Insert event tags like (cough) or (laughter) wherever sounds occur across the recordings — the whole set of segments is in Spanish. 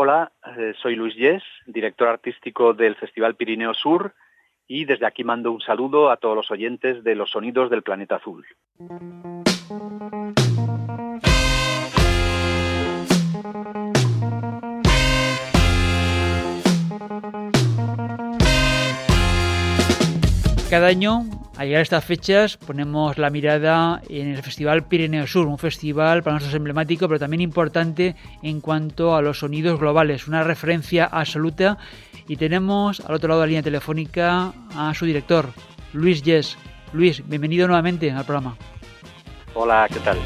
Hola, eh, soy Luis Yes, director artístico del Festival Pirineo Sur y desde aquí mando un saludo a todos los oyentes de los sonidos del planeta azul. Cada año, al llegar a estas fechas, ponemos la mirada en el Festival Pirineo Sur, un festival para nosotros emblemático, pero también importante en cuanto a los sonidos globales, una referencia absoluta. Y tenemos al otro lado de la línea telefónica a su director, Luis Yes. Luis, bienvenido nuevamente al programa. Hola, ¿qué tal?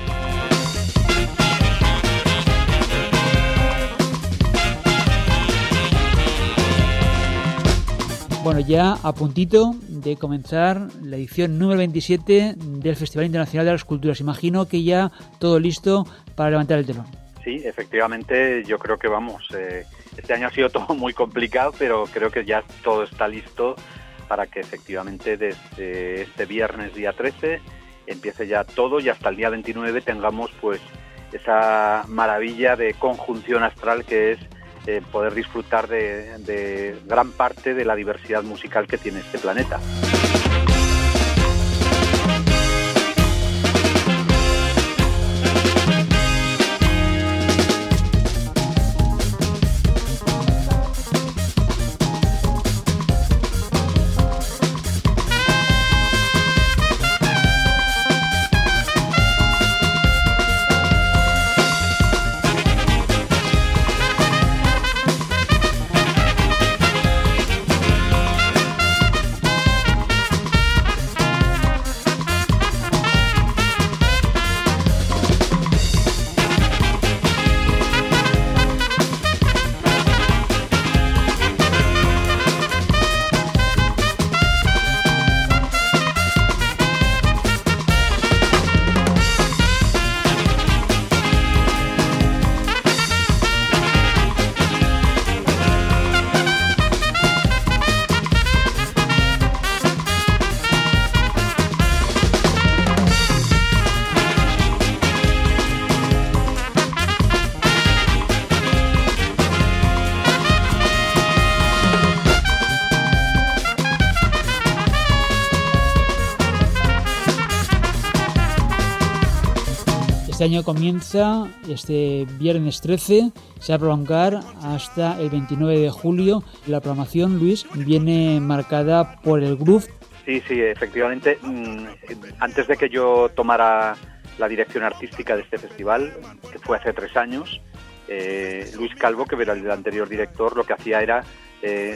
Bueno, ya a puntito de comenzar la edición número 27 del Festival Internacional de las Culturas. Imagino que ya todo listo para levantar el telón. Sí, efectivamente, yo creo que vamos. Eh, este año ha sido (laughs) todo muy complicado, pero creo que ya todo está listo para que efectivamente desde este viernes día 13 empiece ya todo y hasta el día 29 tengamos pues esa maravilla de conjunción astral que es eh, poder disfrutar de gran parte de la diversidad musical que tiene este planeta. Este año comienza este viernes 13, se va a prolongar hasta el 29 de julio. La programación, Luis, viene marcada por el groove. Sí, sí, efectivamente. Mm, antes de que yo tomara la dirección artística de este festival, que fue hace tres años, eh, Luis Calvo, que era el anterior director, lo que hacía era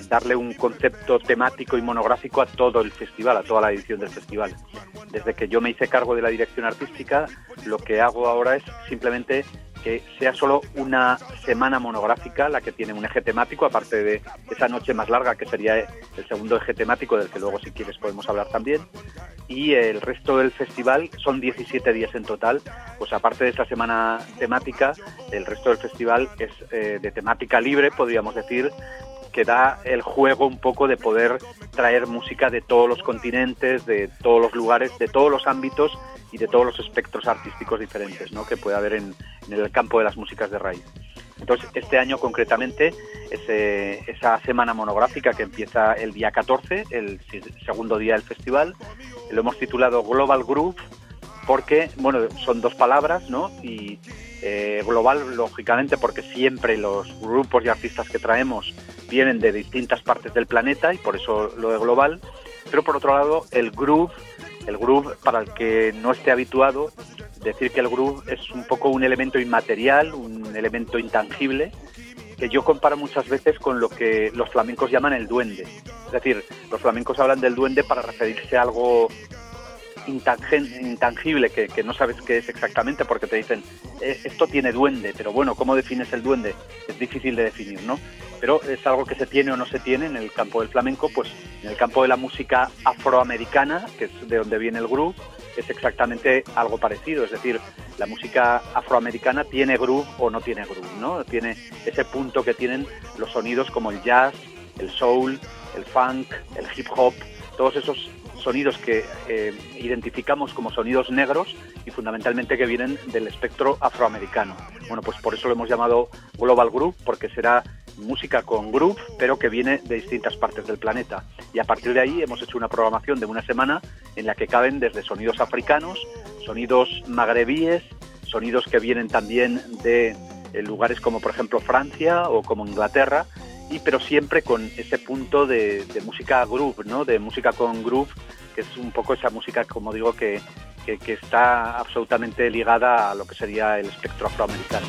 darle un concepto temático y monográfico a todo el festival, a toda la edición del festival. Desde que yo me hice cargo de la dirección artística, lo que hago ahora es simplemente que sea solo una semana monográfica la que tiene un eje temático, aparte de esa noche más larga que sería el segundo eje temático del que luego si quieres podemos hablar también. Y el resto del festival son 17 días en total, pues aparte de esa semana temática, el resto del festival es eh, de temática libre, podríamos decir, que da el juego un poco de poder traer música de todos los continentes, de todos los lugares, de todos los ámbitos y de todos los espectros artísticos diferentes ¿no? que puede haber en, el campo de las músicas de raíz. Entonces, este año concretamente, esa semana monográfica que empieza el día 14, el segundo día del festival, lo hemos titulado Global Groove porque, bueno, son dos palabras, ¿no? Y eh, global, lógicamente, porque siempre los grupos y artistas que traemos vienen de distintas partes del planeta y por eso lo de global. Pero por otro lado, el groove, el groove, para el que no esté habituado, decir que el groove es un poco un elemento inmaterial, un elemento intangible, que yo comparo muchas veces con lo que los flamencos llaman el duende. Es decir, los flamencos hablan del duende para referirse a algo intangible que, no sabes qué es exactamente porque te dicen eh, esto tiene duende, pero bueno, ¿cómo defines el duende? Es difícil de definir, ¿no? Pero es algo que se tiene o no se tiene en el campo del flamenco, pues en el campo de la música afroamericana, que es de donde viene el groove, es exactamente algo parecido, es decir, la música afroamericana tiene groove o no tiene groove, ¿no? Tiene ese punto que tienen los sonidos como el jazz, el soul, el funk, el hip hop, todos esos sonidos que eh, identificamos como sonidos negros y fundamentalmente que vienen del espectro afroamericano. Bueno, pues por eso lo hemos llamado Global Group, porque será música con groove, pero que viene de distintas partes del planeta. Y a partir de ahí hemos hecho una programación de una semana en la que caben desde sonidos africanos, sonidos magrebíes, sonidos que vienen también de eh, lugares como por ejemplo Francia o como Inglaterra, y pero siempre con ese punto de, música groove, ¿no? De música con groove, que es un poco esa música, como digo, que, que está absolutamente ligada a lo que sería el espectro afroamericano.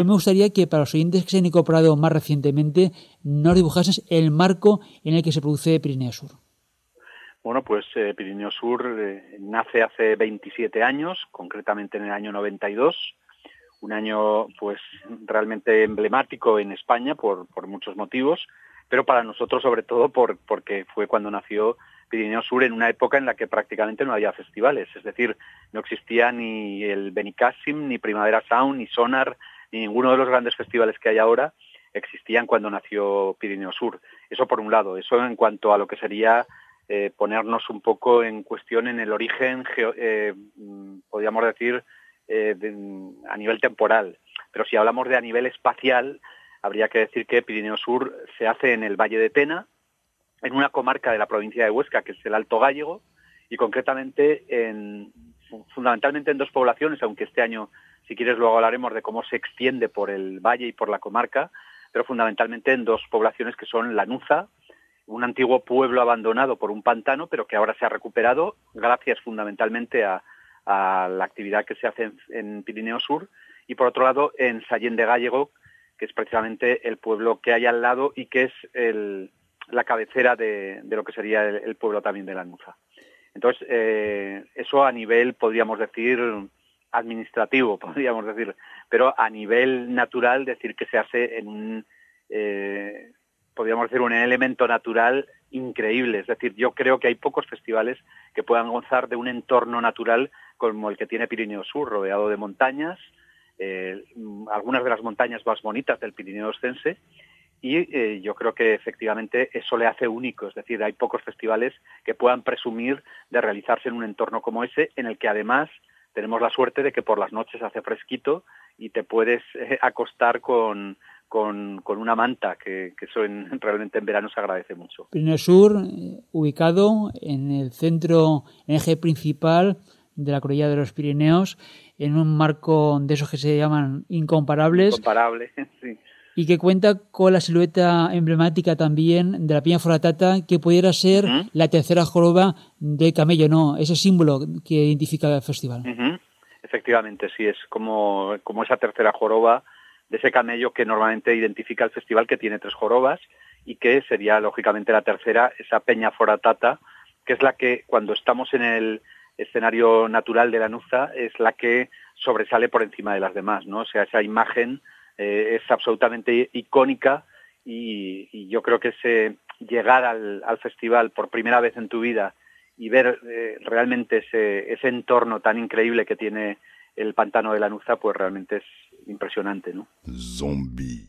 Yo me gustaría que para los oyentes que se han incorporado más recientemente nos dibujases el marco en el que se produce Pirineo Sur. Bueno, pues eh, Pirineo Sur eh, nace hace 27 años, concretamente en el año 92, un año pues realmente emblemático en España por, muchos motivos, pero para nosotros sobre todo por, porque fue cuando nació Pirineo Sur en una época en la que prácticamente no había festivales, es decir, no existía ni el Benicassim, ni Primavera Sound, ni Sonar, ni ninguno de los grandes festivales que hay ahora existían cuando nació Pirineo Sur. Eso por un lado, eso en cuanto a lo que sería eh, ponernos un poco en cuestión en el origen, eh, podríamos decir, eh, a nivel temporal. Pero si hablamos de a nivel espacial, habría que decir que Pirineo Sur se hace en el Valle de Tena, en una comarca de la provincia de Huesca, que es el Alto Gallego, y concretamente en, fundamentalmente en dos poblaciones, aunque este año, si quieres, luego hablaremos de cómo se extiende por el valle y por la comarca, pero fundamentalmente en dos poblaciones que son Lanuza, un antiguo pueblo abandonado por un pantano, pero que ahora se ha recuperado gracias fundamentalmente a, la actividad que se hace en, Pirineo Sur, y por otro lado en Sallén de Gallego, que es precisamente el pueblo que hay al lado y que es la cabecera de, lo que sería el, pueblo también de la Nuza. Entonces, eh, eso a nivel, podríamos decir, administrativo, (laughs) podríamos decir, pero a nivel natural, decir que se hace en un, eh, podríamos decir, un elemento natural increíble. Es decir, yo creo que hay pocos festivales que puedan gozar de un entorno natural como el que tiene Pirineo Sur, rodeado de montañas, eh, algunas de las montañas más bonitas del Pirineo Ostense, y eh, yo creo que efectivamente eso le hace único, es decir, hay pocos festivales que puedan presumir de realizarse en un entorno como ese, en el que además tenemos la suerte de que por las noches hace fresquito y te puedes eh, acostar con, con, una manta, que, eso (laughs) realmente en verano se agradece mucho. Pirineo Sur, ubicado en el centro, en eje principal de la cordillera de los Pirineos, en un marco de esos que se llaman incomparables. Incomparable, (laughs) sí y que cuenta con la silueta emblemática también de la piña foratata, que pudiera ser la tercera joroba de camello, ¿no? Ese símbolo que identifica el festival. Efectivamente, sí, es como, como esa tercera joroba de ese camello que normalmente identifica el festival, que tiene tres jorobas, y que sería, lógicamente, la tercera, esa peña foratata, que es la que, cuando estamos en el escenario natural de la Nuza, es la que sobresale por encima de las demás, ¿no? O sea, esa imagen eh, es absolutamente icónica y, yo creo que ese llegar al, festival por primera vez en tu vida y ver eh, realmente ese, ese entorno tan increíble que tiene el pantano de la Nuza, pues realmente es impresionante, ¿no? Zombie.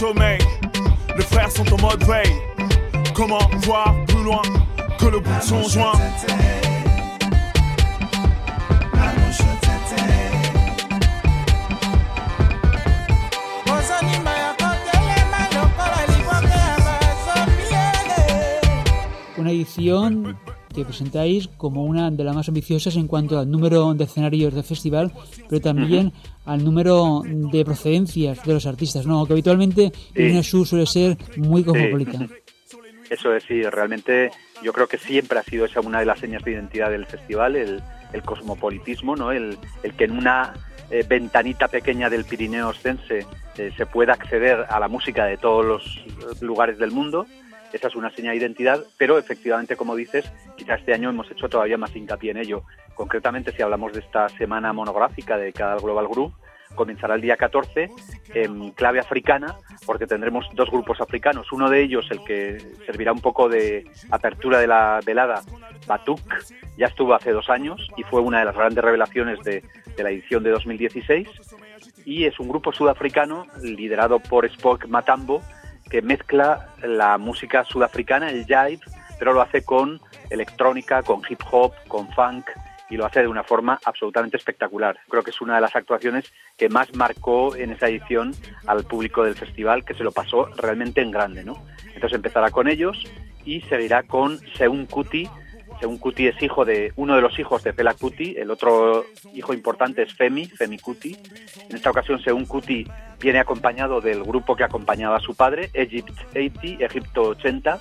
Sommeil. Les frères sont en mode veille. Comment voir plus loin? son joint. Una edición que presentáis como una de las más ambiciosas en cuanto al número de escenarios del festival, pero también uh -huh. al número de procedencias de los artistas, ¿no? Que habitualmente sí. el sur suele ser muy cosmopolita. (laughs) Eso es, sí, realmente yo creo que siempre ha sido esa una de las señas de identidad del festival, el, cosmopolitismo, ¿no? El, que en una eh, ventanita pequeña del Pirineo Ostense eh, se pueda acceder a la música de todos los lugares del mundo esa es una señal de identidad, pero efectivamente, como dices, quizá este año hemos hecho todavía más hincapié en ello. Concretamente, si hablamos de esta semana monográfica de cada Global Group, comenzará el día 14 en clave africana, porque tendremos dos grupos africanos. Uno de ellos, el que servirá un poco de apertura de la velada, Batuk, ya estuvo hace dos años y fue una de las grandes revelaciones de, la edición de 2016. Y es un grupo sudafricano liderado por Spock Matambo, que mezcla la música sudafricana, el jive, pero lo hace con electrónica, con hip hop, con funk y lo hace de una forma absolutamente espectacular. Creo que es una de las actuaciones que más marcó en esa edición al público del festival, que se lo pasó realmente en grande, ¿no? Entonces empezará con ellos y seguirá con Seun Kuti, según Kuti es hijo de uno de los hijos de Fela Kuti, el otro hijo importante es Femi, Femi Kuti. En esta ocasión, según Kuti, viene acompañado del grupo que acompañaba a su padre, Egypt 80, Egipto 80,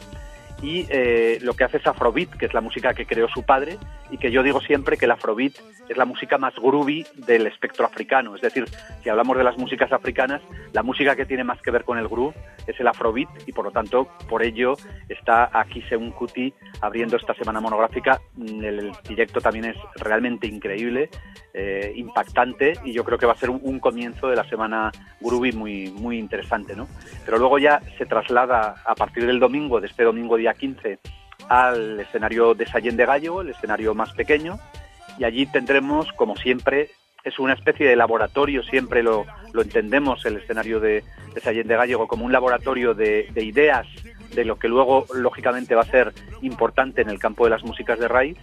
y eh, lo que hace es Afrobeat, que es la música que creó su padre, y que yo digo siempre que el Afrobeat es la música más groovy del espectro africano. Es decir, si hablamos de las músicas africanas, la música que tiene más que ver con el groove es el Afrobeat, y por lo tanto, por ello está aquí Seun Kuti abriendo esta semana monográfica. Mm, el, directo también es realmente increíble, eh, impactante, y yo creo que va a ser un, comienzo de la semana groovy muy, muy interesante. ¿no? Pero luego ya se traslada a partir del domingo, de este domingo día 15 al escenario de Sallén de Gallego, el escenario más pequeño, y allí tendremos, como siempre, es una especie de laboratorio, siempre lo, entendemos el escenario de, de Sallén de Gallego como un laboratorio de, ideas de lo que luego lógicamente va a ser importante en el campo de las músicas de raíz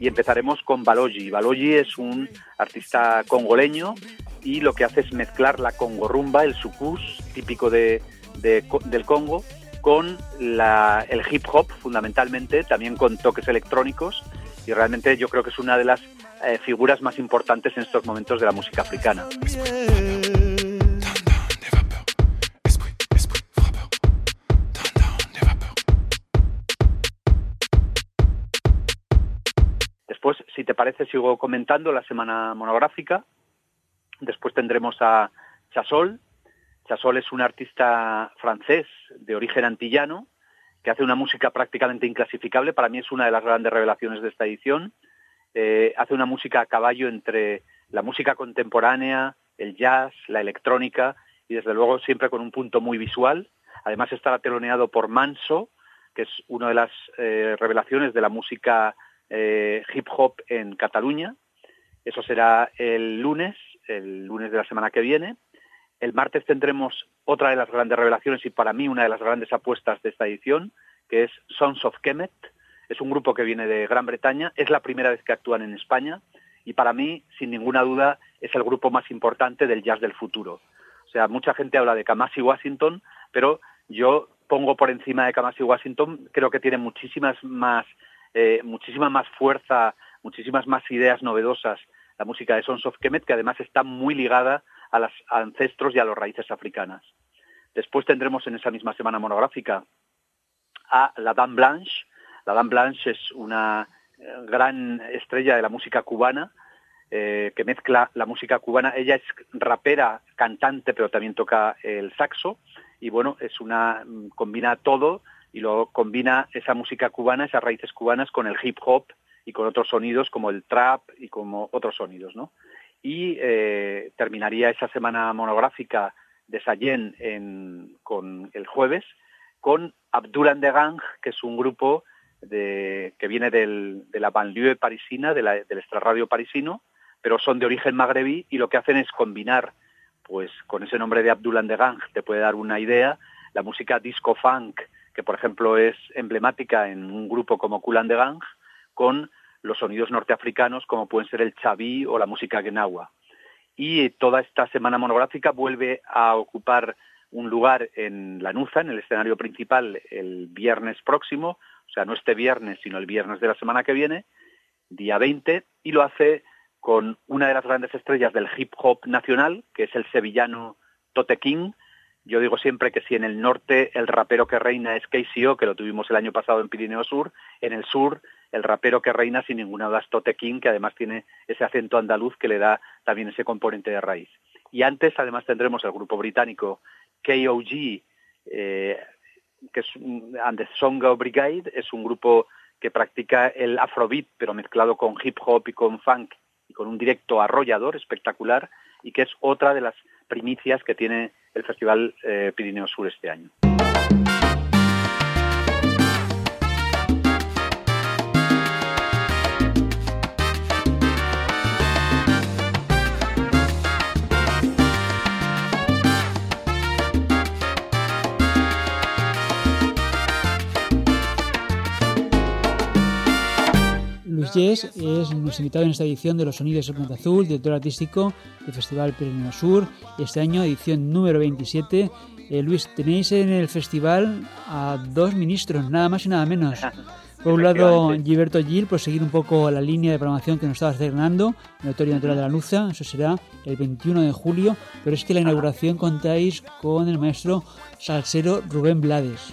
y empezaremos con Balogi. Balogi es un artista congoleño y lo que hace es mezclar la congorrumba, el sucus típico de, del Congo, con el hip hop fundamentalmente, también con toques electrónicos y realmente yo creo que es una de las eh, figuras más importantes en estos momentos de la música africana. Después, si te parece, sigo comentando la semana monográfica. Después tendremos a Chasol, Chasol es un artista francés de origen antillano que hace una música prácticamente inclasificable. Para mí es una de las grandes revelaciones de esta edición. Eh, hace una música a caballo entre la música contemporánea, el jazz, la electrónica y desde luego siempre con un punto muy visual. Además está teloneado por Manso, que es una de las eh, revelaciones de la música eh, hip hop en Cataluña. Eso será el lunes, el lunes de la semana que viene. El martes tendremos otra de las grandes revelaciones y para mí una de las grandes apuestas de esta edición, que es Sons of Kemet. Es un grupo que viene de Gran Bretaña, es la primera vez que actúan en España y para mí, sin ninguna duda, es el grupo más importante del jazz del futuro. O sea, mucha gente habla de Kamasi Washington, pero yo pongo por encima de Kamasi Washington, creo que tiene muchísimas más, eh, muchísima más fuerza, muchísimas más ideas novedosas la música de Sons of Kemet, que además está muy ligada a los ancestros y a las raíces africanas. Después tendremos en esa misma semana monográfica a la Dame Blanche. La Dame Blanche es una eh, gran estrella de la música cubana eh, que mezcla la música cubana. Ella es rapera, cantante, pero también toca el saxo y bueno, es una mm, combina todo y lo combina esa música cubana, esas raíces cubanas con el hip hop y con otros sonidos como el trap y como otros sonidos, ¿no? Y eh, terminaría esa semana monográfica de Sayen con el jueves con Abdul que es un grupo de, que viene de la banlieue parisina, del extrarradio parisino, pero son de origen magrebí y lo que hacen es combinar, pues con ese nombre de Abdul Gang, te puede dar una idea, la música disco funk, que por ejemplo es emblemática en un grupo como Cool Gang, con los sonidos norteafricanos como pueden ser el chabí o la música genawa. Y toda esta semana monográfica vuelve a ocupar un lugar en la Nuza, en el escenario principal, el viernes próximo, o sea, no este viernes, sino el viernes de la semana que viene, día 20, y lo hace con una de las grandes estrellas del hip hop nacional, que es el sevillano Tote King. Yo digo siempre que si en el norte el rapero que reina es KCO, que lo tuvimos el año pasado en Pirineo Sur, en el sur el rapero que reina sin ninguna duda es Tote King, que además tiene ese acento andaluz que le da también ese componente de raíz. Y antes además tendremos el grupo británico KOG, eh, que es And the Songo Brigade, es un grupo que practica el afrobeat, pero mezclado con hip hop y con funk y con un directo arrollador espectacular y que es otra de las primicias que tiene el Festival eh, Pirineo Sur este año. Luis es nuestro invitado en esta edición de Los Sonidos del Planeta Azul, director artístico del Festival Pirineo Sur, este año edición número 27. Eh, Luis, tenéis en el festival a dos ministros, nada más y nada menos. (laughs) Por un lado, Gilberto Gil, por seguir un poco la línea de programación que nos estaba estrenando, en el Auditorio Natural de la Luza, eso será el 21 de julio, pero es que la inauguración contáis con el maestro salsero Rubén Blades.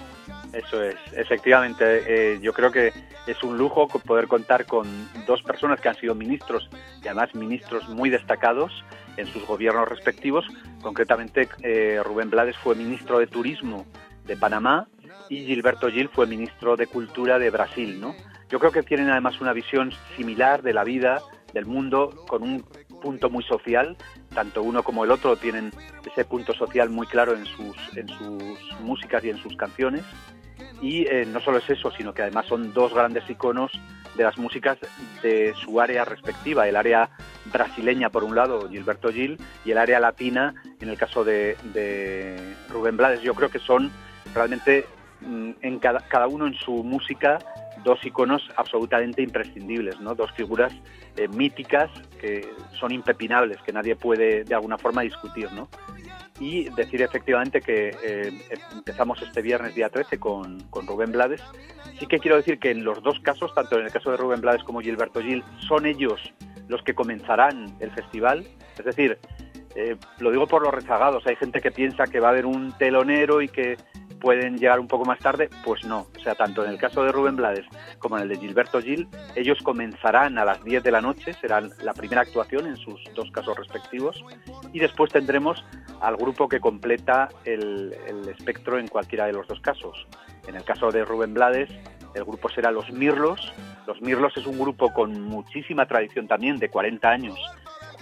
Eso es, efectivamente, eh, yo creo que es un lujo poder contar con dos personas que han sido ministros y además ministros muy destacados en sus gobiernos respectivos. Concretamente, eh, Rubén Blades fue ministro de Turismo de Panamá y Gilberto Gil fue ministro de Cultura de Brasil. ¿no? Yo creo que tienen además una visión similar de la vida, del mundo, con un punto muy social. Tanto uno como el otro tienen ese punto social muy claro en sus, en sus músicas y en sus canciones. Y eh, no solo es eso, sino que además son dos grandes iconos de las músicas de su área respectiva, el área brasileña por un lado, Gilberto Gil, y el área latina, en el caso de, Rubén Blades. Yo creo que son realmente mm, en cada, cada, uno en su música dos iconos absolutamente imprescindibles, ¿no? dos figuras eh, míticas que son impepinables, que nadie puede de alguna forma discutir. ¿no? Y decir efectivamente que eh, empezamos este viernes día 13 con, con, Rubén Blades. Sí que quiero decir que en los dos casos, tanto en el caso de Rubén Blades como Gilberto Gil, son ellos los que comenzarán el festival. Es decir, eh, lo digo por los rezagados, hay gente que piensa que va a haber un telonero y que pueden llegar un poco más tarde, pues no. O sea, tanto en el caso de Rubén Blades como en el de Gilberto Gil, ellos comenzarán a las 10 de la noche, será la primera actuación en sus dos casos respectivos, y después tendremos al grupo que completa el, espectro en cualquiera de los dos casos. En el caso de Rubén Blades, el grupo será Los Mirlos. Los Mirlos es un grupo con muchísima tradición también, de 40 años,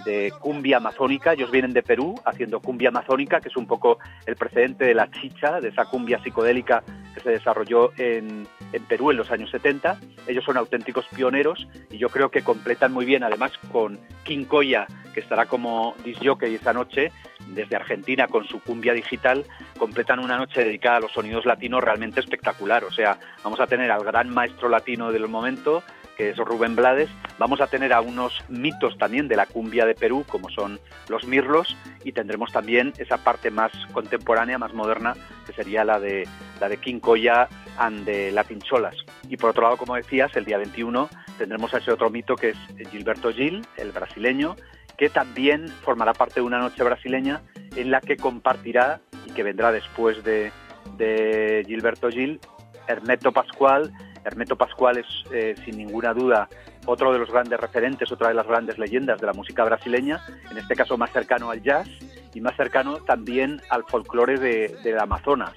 de cumbia amazónica. Ellos vienen de Perú haciendo cumbia amazónica, que es un poco el precedente de la chicha, de esa cumbia psicodélica que se desarrolló en, Perú en los años 70. Ellos son auténticos pioneros y yo creo que completan muy bien, además con King Koya, que estará como disjockey esa noche, desde Argentina con su cumbia digital, completan una noche dedicada a los sonidos latinos realmente espectacular. O sea, vamos a tener al gran maestro latino del momento, que es Rubén Blades. Vamos a tener a unos mitos también de la cumbia de Perú, como son los mirlos, y tendremos también esa parte más contemporánea, más moderna, que sería la de, la de King Koya and de Latin Cholas. Y por otro lado, como decías, el día 21 tendremos a ese otro mito que es Gilberto Gil, el brasileño, que también formará parte de una noche brasileña en la que compartirá y que vendrá después de, de Gilberto Gil, Hermeto Pascual, Hermeto Pascual es, eh, sin ninguna duda, otro de los grandes referentes, otra de las grandes leyendas de la música brasileña, en este caso más cercano al jazz y más cercano también al folclore de, del Amazonas.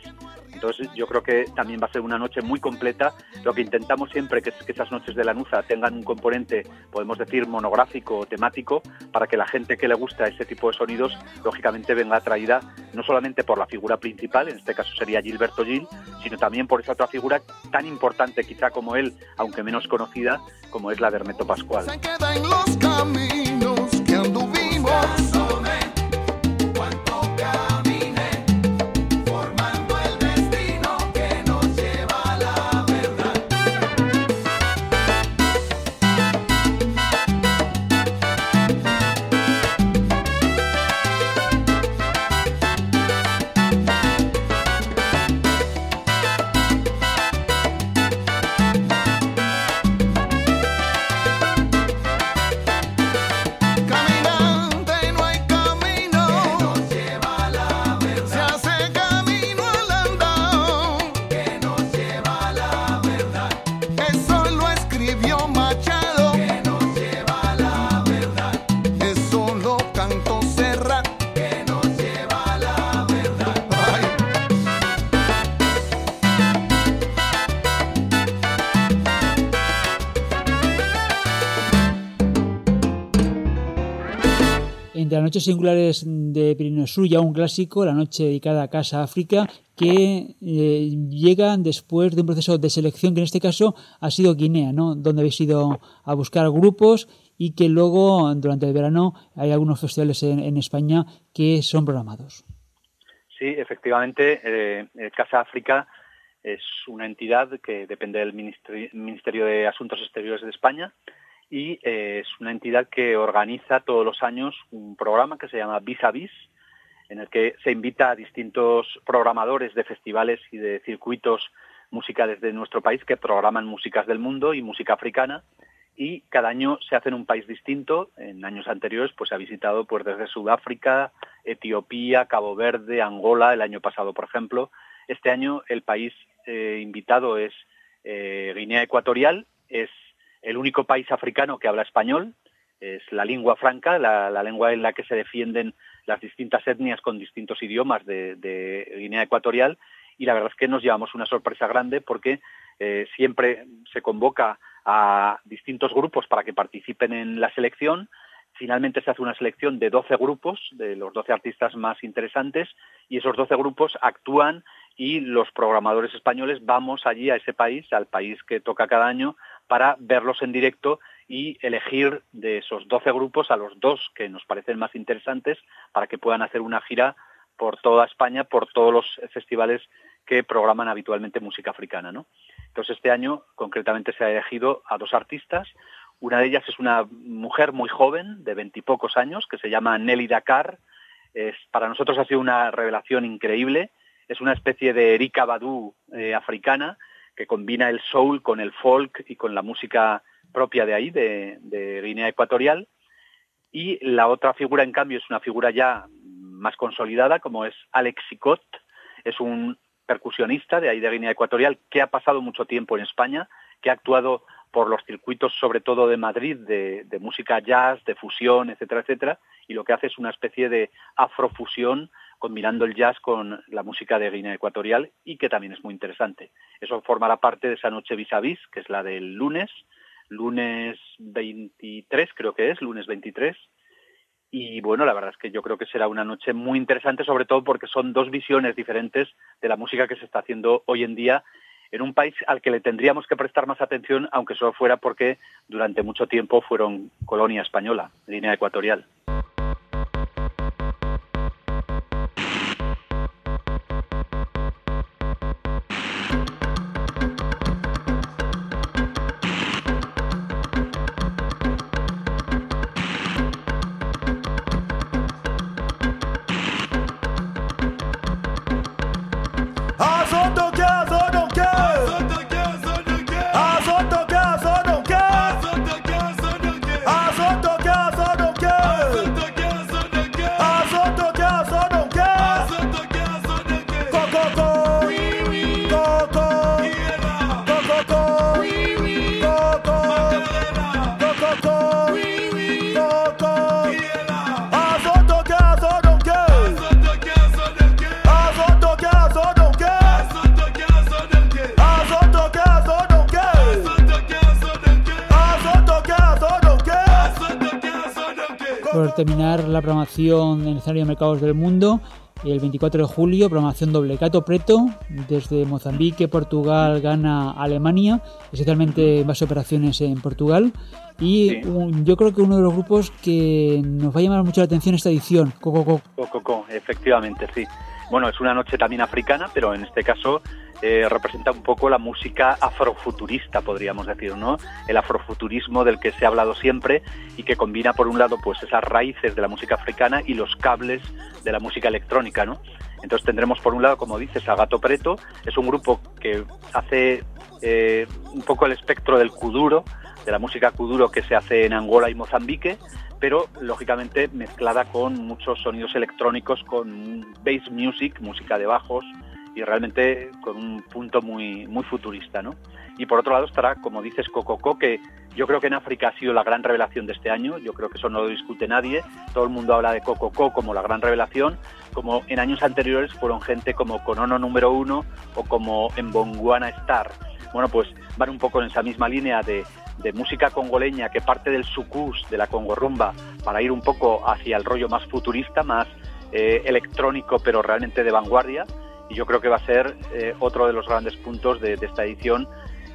Entonces yo creo que también va a ser una noche muy completa. Lo que intentamos siempre que es que esas noches de la Nuza tengan un componente, podemos decir, monográfico o temático, para que la gente que le gusta ese tipo de sonidos, lógicamente venga atraída no solamente por la figura principal, en este caso sería Gilberto Gil, sino también por esa otra figura tan importante quizá como él, aunque menos conocida, como es la de Hermeto Pascual. Singulares de Pirineo Sur, ya un clásico, la noche dedicada a Casa África, que eh, llega después de un proceso de selección que en este caso ha sido Guinea, ¿no? Donde habéis ido a buscar grupos y que luego durante el verano hay algunos festivales en, España que son programados. Sí, efectivamente, eh, eh, Casa África es una entidad que depende del Ministerio de Asuntos Exteriores de España y es una entidad que organiza todos los años un programa que se llama Vis a Vis, en el que se invita a distintos programadores de festivales y de circuitos musicales de nuestro país que programan músicas del mundo y música africana y cada año se hace en un país distinto. En años anteriores pues se ha visitado pues desde Sudáfrica, Etiopía, Cabo Verde, Angola, el año pasado por ejemplo. Este año el país eh, invitado es eh, Guinea Ecuatorial, es el único país africano que habla español, es la lengua franca, la lengua en la que se defienden las distintas etnias con distintos idiomas de, Guinea Ecuatorial y la verdad es que nos llevamos una sorpresa grande porque eh, siempre se convoca a distintos grupos para que participen en la selección. Finalmente se hace una selección de 12 grupos, de los 12 artistas más interesantes, y esos 12 grupos actúan y los programadores españoles vamos allí a ese país, al país que toca cada año, para verlos en directo y elegir de esos 12 grupos a los dos que nos parecen más interesantes para que puedan hacer una gira por toda España, por todos los festivales que programan habitualmente música africana. ¿no? Entonces este año concretamente se ha elegido a dos artistas. Una de ellas es una mujer muy joven, de veintipocos años, que se llama Nelly Dakar. Para nosotros ha sido una revelación increíble. Es una especie de Erika Badu eh, africana que combina el soul con el folk y con la música propia de ahí, de, Guinea Ecuatorial. Y la otra figura, en cambio, es una figura ya más consolidada, como es Alex Sicot. Es un percusionista de ahí de Guinea Ecuatorial que ha pasado mucho tiempo en España, que ha actuado por los circuitos, sobre todo de Madrid, de, de, música jazz, de fusión, etcétera, etcétera, y lo que hace es una especie de afrofusión combinando el jazz con la música de Guinea Ecuatorial y que también es muy interesante. Eso formará parte de esa noche vis a vis, que es la del lunes, lunes 23 creo que es, lunes 23. Y bueno, la verdad es que yo creo que será una noche muy interesante, sobre todo porque son dos visiones diferentes de la música que se está haciendo hoy en día en un país al que le tendríamos que prestar más atención, aunque solo fuera porque durante mucho tiempo fueron colonia española, línea ecuatorial. Terminar la programación en el escenario de mercados del mundo. El 24 de julio, programación doble. Cato Preto, desde Mozambique, Portugal, Ghana, Alemania, especialmente más operaciones en Portugal. Y yo creo que uno de los grupos que nos va a llamar mucho la atención esta edición, Coco Coco. efectivamente, sí. Bueno, es una noche también africana, pero en este caso eh, representa un poco la música afrofuturista, podríamos decir, ¿no? El afrofuturismo del que se ha hablado siempre y que combina por un lado pues esas raíces de la música africana y los cables de la música electrónica, ¿no? Entonces tendremos por un lado, como dices, a Gato Preto, es un grupo que hace eh, un poco el espectro del kuduro, de la música kuduro que se hace en Angola y Mozambique, pero lógicamente mezclada con muchos sonidos electrónicos, con bass music, música de bajos, y realmente con un punto muy, muy futurista, ¿no? Y por otro lado estará, como dices, Cococo, que yo creo que en África ha sido la gran revelación de este año, yo creo que eso no lo discute nadie, todo el mundo habla de Cococo como la gran revelación, como en años anteriores fueron gente como Conono número uno o como en Bonguana Star. bueno, pues van un poco en esa misma línea de, música congoleña que parte del sucus, de la congorrumba, para ir un poco hacia el rollo más futurista, más eh, electrónico, pero realmente de vanguardia. Y yo creo que va a ser eh, otro de los grandes puntos de, de esta edición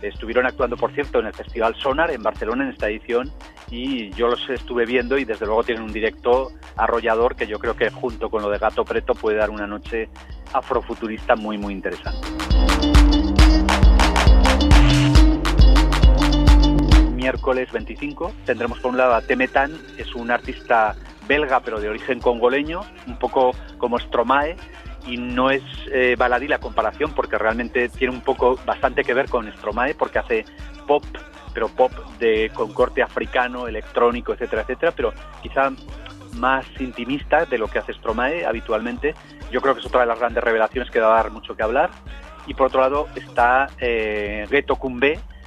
Estuvieron actuando, por cierto, en el Festival Sonar en Barcelona en esta edición y yo los estuve viendo y desde luego tienen un directo arrollador que yo creo que junto con lo de Gato Preto puede dar una noche afrofuturista muy muy interesante. Miércoles 25 tendremos por un lado a Temetan, es un artista belga pero de origen congoleño, un poco como Stromae, y no es eh, baladí la comparación porque realmente tiene un poco bastante que ver con Stromae porque hace pop pero pop de con corte africano, electrónico, etcétera, etcétera, pero quizá más intimista de lo que hace Stromae habitualmente. Yo creo que es otra de las grandes revelaciones que va a dar mucho que hablar. Y por otro lado está eh, Ghetto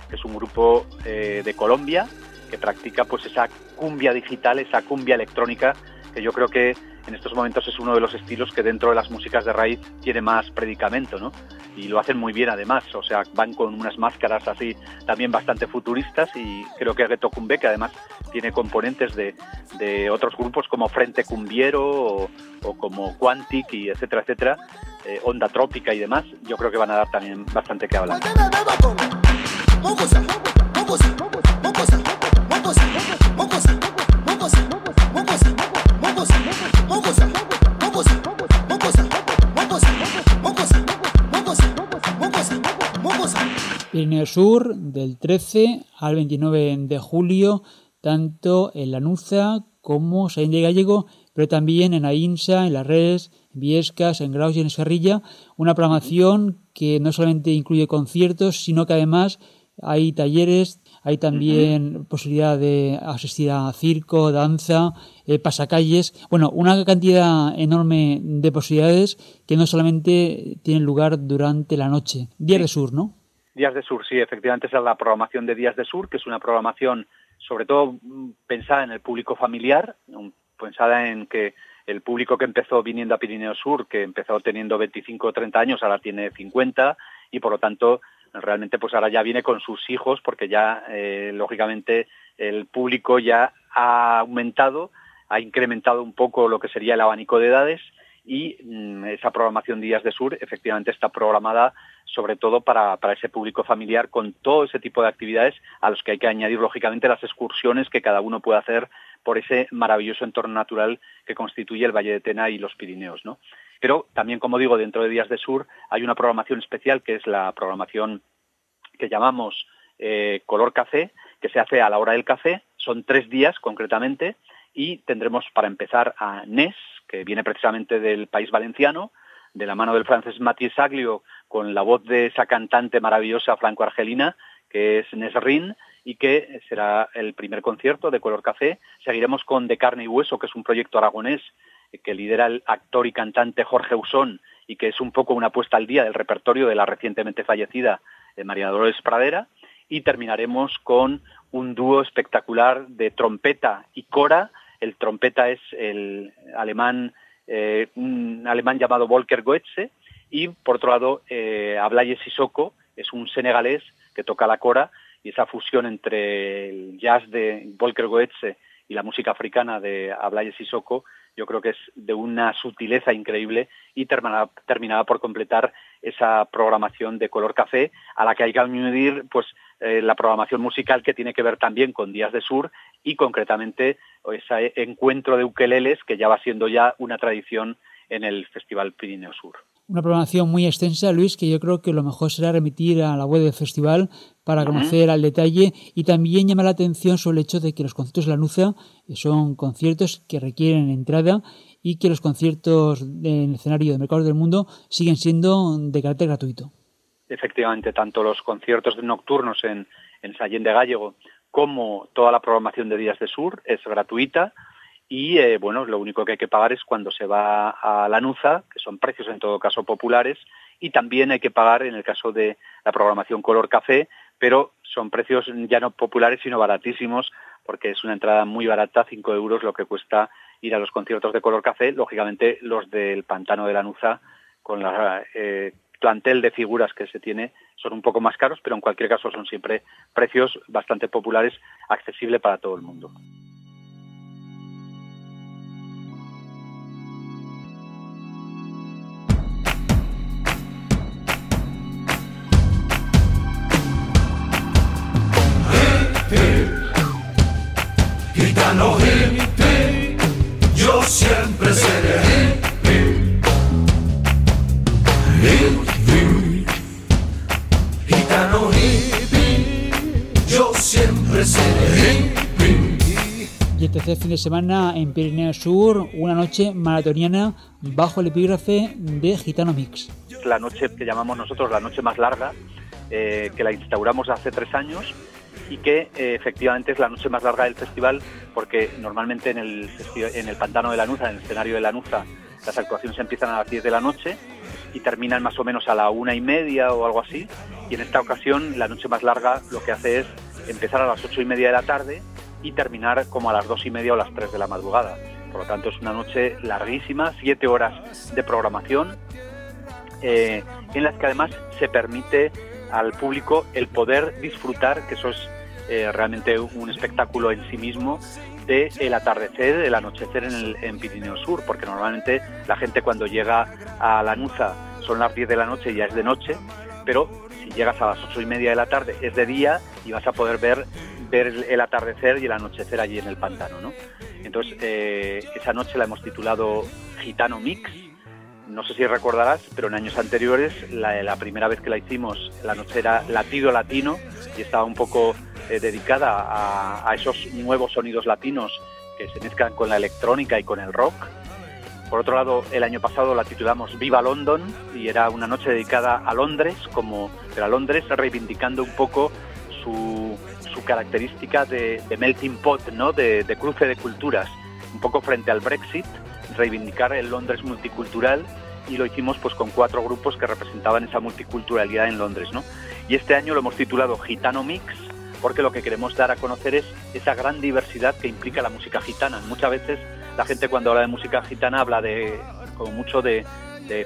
que es un grupo eh, de Colombia que practica pues esa cumbia digital, esa cumbia electrónica que yo creo que en estos momentos es uno de los estilos que dentro de las músicas de raíz tiene más predicamento, ¿no? Y lo hacen muy bien además, o sea, van con unas máscaras así también bastante futuristas y creo que Ghetto Cumbe, que además tiene componentes de, de otros grupos como Frente Cumbiero o, como Quantic y etcétera, etcétera, eh, Onda Trópica y demás, yo creo que van a dar también bastante que hablar. Pirineo Sur del 13 al 29 de julio, tanto en Lanuza como Saín de Gallego, pero también en Ainsa, en Las Redes, en Viescas, en Graus y en Escarrilla, una programación que no solamente incluye conciertos, sino que además hay talleres, hay también posibilidad de asistir a circo, danza, eh, pasacalles, bueno, una cantidad enorme de posibilidades que no solamente tienen lugar durante la noche. Días de Sur, ¿no? Días de Sur, sí, efectivamente esa es la programación de Días de Sur, que es una programación sobre todo mm, pensada en el público familiar, pensada en que el público que empezó viniendo a Pirineo Sur, que empezó teniendo 25 o 30 años, ahora tiene 50 y por lo tanto realmente pues ahora ya viene con sus hijos porque ya eh, lógicamente el público ya ha aumentado, ha incrementado un poco lo que sería el abanico de edades y mm, esa programación Días de Sur efectivamente está programada sobre todo para, para, ese público familiar con todo ese tipo de actividades a los que hay que añadir lógicamente las excursiones que cada uno puede hacer por ese maravilloso entorno natural que constituye el Valle de Tena y los Pirineos. ¿no? Pero también, como digo, dentro de Días de Sur hay una programación especial que es la programación que llamamos eh, Color Café, que se hace a la hora del café. Son tres días concretamente y tendremos para empezar a Nes, que viene precisamente del país valenciano, de la mano del francés Mathieu Aglio, con la voz de esa cantante maravillosa franco-argelina, que es Nesrin, y que será el primer concierto de Color Café. Seguiremos con De Carne y Hueso, que es un proyecto aragonés que lidera el actor y cantante Jorge Usón y que es un poco una puesta al día del repertorio de la recientemente fallecida eh, María Dolores Pradera. Y terminaremos con un dúo espectacular de trompeta y cora, el trompeta es el alemán, eh, un alemán llamado Volker Goetze, y por otro lado, eh, Ablaye Sissoko es un senegalés que toca la cora, y esa fusión entre el jazz de Volker Goetze y la música africana de Ablaye Sissoko, yo creo que es de una sutileza increíble y terminará por completar esa programación de color café a la que hay que añadir pues eh, la programación musical que tiene que ver también con Días de Sur y concretamente ese encuentro de ukeleles que ya va siendo ya una tradición en el Festival Pirineo Sur. Una programación muy extensa, Luis, que yo creo que lo mejor será remitir a la web del festival para conocer al detalle y también llamar la atención sobre el hecho de que los conciertos de la NUCA son conciertos que requieren entrada y que los conciertos en el escenario de Mercados del Mundo siguen siendo de carácter gratuito. Efectivamente, tanto los conciertos nocturnos en, en Sallén de Gallego como toda la programación de Días de Sur es gratuita y eh, bueno, lo único que hay que pagar es cuando se va a la NUZA, que son precios en todo caso populares, y también hay que pagar en el caso de la programación color café, pero son precios ya no populares sino baratísimos, porque es una entrada muy barata, 5 euros lo que cuesta ir a los conciertos de color café, lógicamente los del pantano de la Nuza con la eh, plantel de figuras que se tiene son un poco más caros, pero en cualquier caso son siempre precios bastante populares, accesible para todo el mundo. De semana en Pirineo Sur, una noche maratoniana bajo el epígrafe de Gitano Mix. La noche que llamamos nosotros la noche más larga, eh, que la instauramos hace tres años y que eh, efectivamente es la noche más larga del festival porque normalmente en el, en el Pantano de la Nuza, en el escenario de la Nuza, las actuaciones empiezan a las 10 de la noche y terminan más o menos a la una y media o algo así. Y en esta ocasión la noche más larga lo que hace es empezar a las ocho y media de la tarde y terminar como a las dos y media o las tres de la madrugada. Por lo tanto es una noche larguísima, siete horas de programación, eh, en las que además se permite al público el poder disfrutar, que eso es eh, realmente un espectáculo en sí mismo, de el atardecer, el anochecer en, el, Pirineo Sur, porque normalmente la gente cuando llega a la Nuza son las 10 de la noche y ya es de noche, pero si llegas a las ocho y media de la tarde es de día y vas a poder ver, ver el atardecer y el anochecer allí en el pantano. ¿no? Entonces, eh, esa noche la hemos titulado Gitano Mix. No sé si recordarás, pero en años anteriores, la, la primera vez que la hicimos, la noche era latido latino y estaba un poco eh, dedicada a, a, esos nuevos sonidos latinos que se mezclan con la electrónica y con el rock. Por otro lado, el año pasado la titulamos Viva London y era una noche dedicada a Londres, como pero a Londres reivindicando un poco su, su característica de, melting pot, ¿no? De, cruce de culturas, un poco frente al Brexit, reivindicar el Londres multicultural y lo hicimos pues con cuatro grupos que representaban esa multiculturalidad en Londres, ¿no? Y este año lo hemos titulado Gitano Mix porque lo que queremos dar a conocer es esa gran diversidad que implica la música gitana. Muchas veces la gente cuando habla de música gitana habla de como mucho de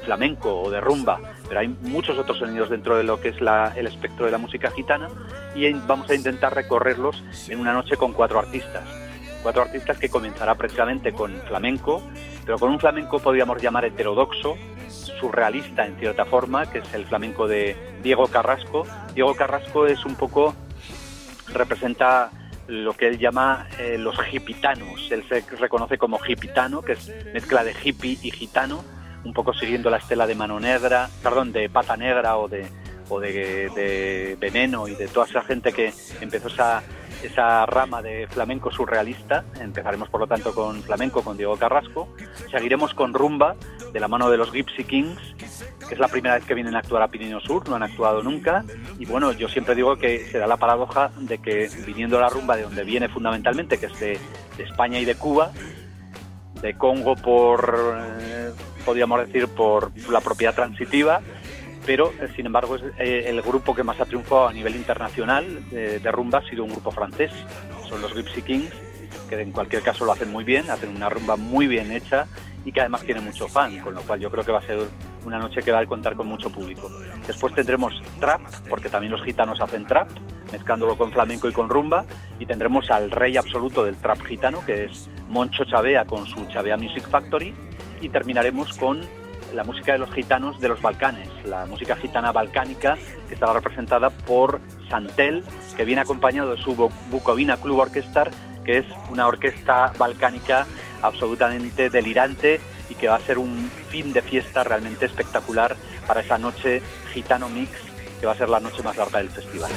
flamenco o de rumba, pero hay muchos otros sonidos dentro de lo que es el espectro de la música gitana y vamos a intentar recorrerlos en una noche con cuatro artistas. Cuatro artistas que comenzará precisamente con flamenco, pero con un flamenco podríamos llamar heterodoxo, surrealista en cierta forma, que es el flamenco de Diego Carrasco. Diego Carrasco es un poco representa lo que él llama eh, los hipitanos. Él se reconoce como hipitano, que es mezcla de hippie y gitano, un poco siguiendo la estela de Mano Negra, perdón, de Pata Negra o de, o de, de Veneno y de toda esa gente que empezó esa, esa rama de flamenco surrealista. Empezaremos, por lo tanto, con flamenco, con Diego Carrasco. Seguiremos con rumba, de la mano de los Gypsy Kings, que es la primera vez que vienen a actuar a Pirineo Sur, no han actuado nunca. Y bueno, yo siempre digo que se da la paradoja de que viniendo la rumba de donde viene fundamentalmente, que es de, de España y de Cuba, de Congo por, eh, podríamos decir, por la propiedad transitiva, pero eh, sin embargo es eh, el grupo que más ha triunfado a nivel internacional eh, de rumba ha sido un grupo francés, son los Gypsy Kings, que en cualquier caso lo hacen muy bien, hacen una rumba muy bien hecha y que además tiene mucho fan, con lo cual yo creo que va a ser una noche que va a contar con mucho público. Después tendremos trap, porque también los gitanos hacen trap, mezclándolo con flamenco y con rumba, y tendremos al rey absoluto del trap gitano, que es Moncho Chavea con su Chavea Music Factory, y terminaremos con la música de los gitanos de los Balcanes, la música gitana balcánica que estará representada por Santel, que viene acompañado de su Bucovina Club Orchestra, que es una orquesta balcánica absolutamente delirante y que va a ser un fin de fiesta realmente espectacular para esa noche gitano mix, que va a ser la noche más larga del festival.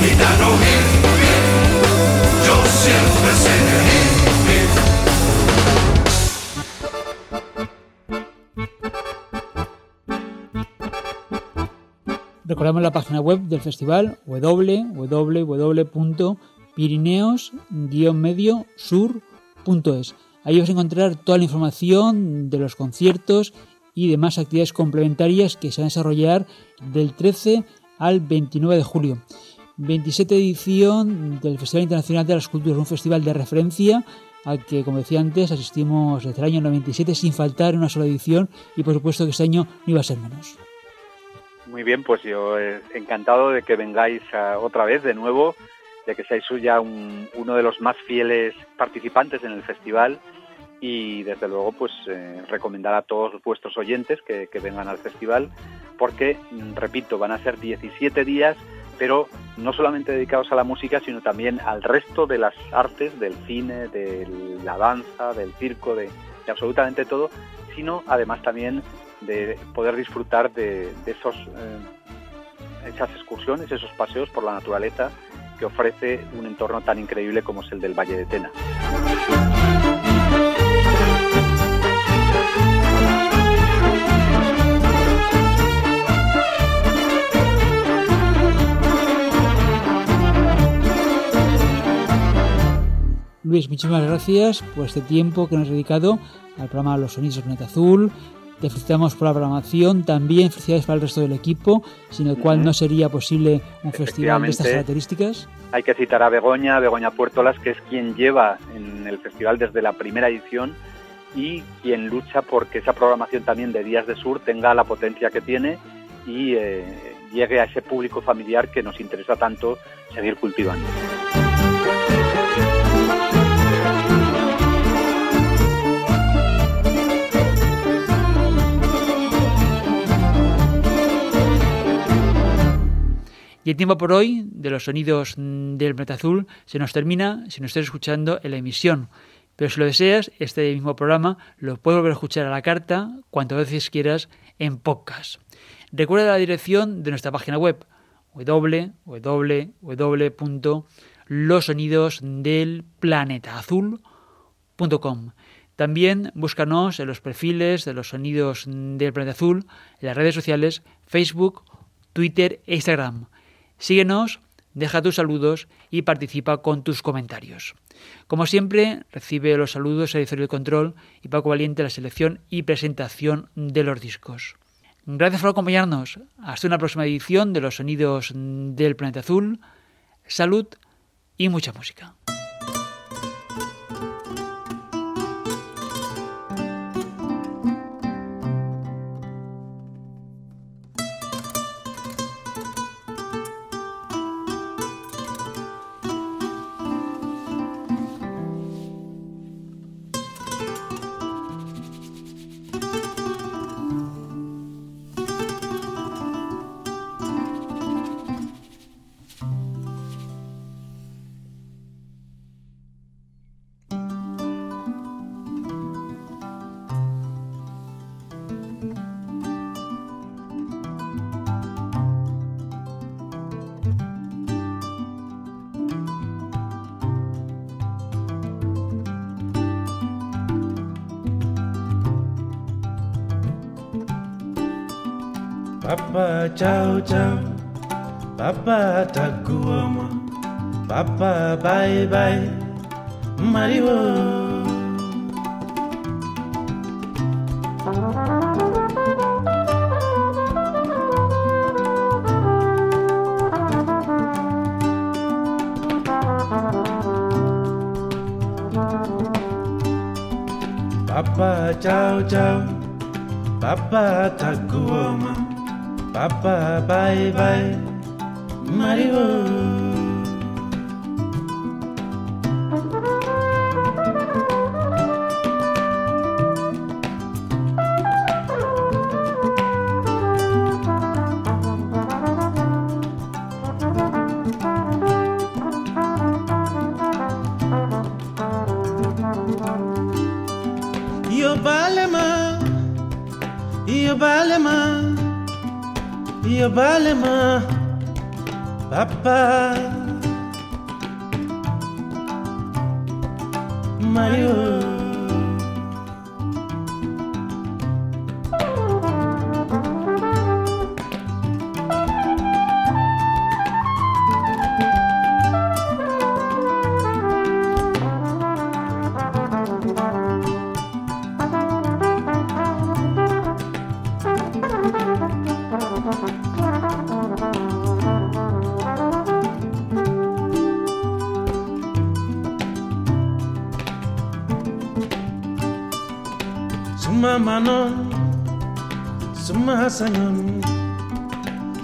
Gitano Recordamos la página web del festival www.pirineos-medio-sur.es. Ahí a encontrar toda la información de los conciertos y demás actividades complementarias que se van a desarrollar del 13 al 29 de julio. 27 edición del Festival Internacional de las Culturas, un festival de referencia al que, como decía antes, asistimos desde el año 97 sin faltar una sola edición y por supuesto que este año no iba a ser menos. Muy bien, pues yo eh, encantado de que vengáis otra vez de nuevo, de que seáis ya uno de los más fieles participantes en el festival y desde luego pues eh, recomendar a todos vuestros oyentes que, vengan al festival porque, mm, repito, van a ser 17 días pero no solamente dedicados a la música, sino también al resto de las artes, del cine, de la danza, del circo, de, absolutamente todo, sino además también de poder disfrutar de, esos, eh, esas excursiones, esos paseos por la naturaleza que ofrece un entorno tan increíble como es el del Valle de Tena. Luis, muchísimas gracias por este tiempo que nos has dedicado al programa Los Sonidos del Planeta Azul. Te felicitamos por la programación, también felicidades para el resto del equipo, sin el cual no sería posible un festival de estas características. Hay que citar a Begoña, Begoña Puertolas, que es quien lleva en el festival desde la primera edición y quien lucha porque esa programación también de Días de Sur tenga la potencia que tiene y eh, llegue a ese público familiar que nos interesa tanto seguir cultivando. Y el tiempo por hoy de los sonidos del planeta azul se nos termina si nos estás escuchando en la emisión. Pero si lo deseas, este mismo programa lo puedes volver a escuchar a la carta cuantas veces quieras en podcast. Recuerda la dirección de nuestra página web www.losonidosdelplanetaazul.com. También búscanos en los perfiles de los sonidos del planeta azul en las redes sociales Facebook, Twitter e Instagram. Síguenos, deja tus saludos y participa con tus comentarios. Como siempre, recibe los saludos a Editorial Control y Paco Valiente la selección y presentación de los discos. Gracias por acompañarnos. Hasta una próxima edición de Los Sonidos del Planeta Azul. Salud y mucha música. Papa ciao ciao, Papa takuoma, Papa bye bye, Mario. Papa ciao ciao, Papa takuoma. Bye bye, பாய் மறிவோம் Yo balema, yo balema. Io balema, papa, Mario.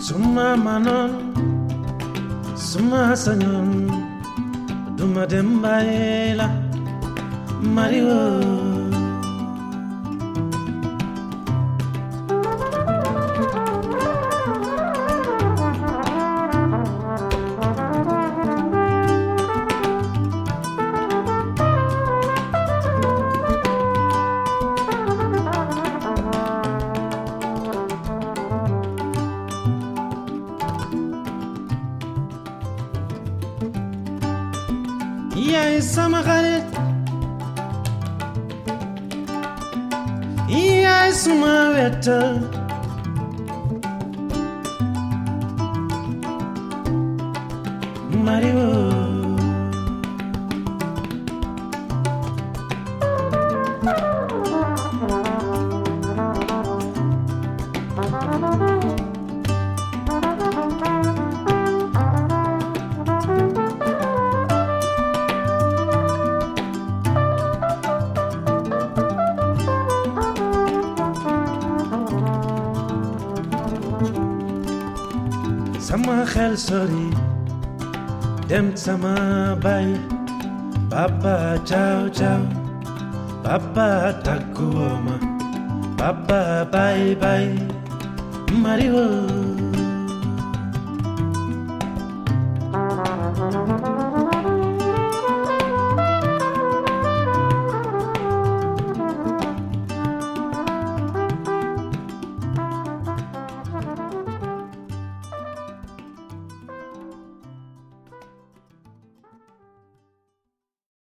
Suma Manon, suma Sayon. يا عصام غلط يا عصام ويتا sama bay papa ciao ciao papa tàgguwoo ma papa bye bye. Mario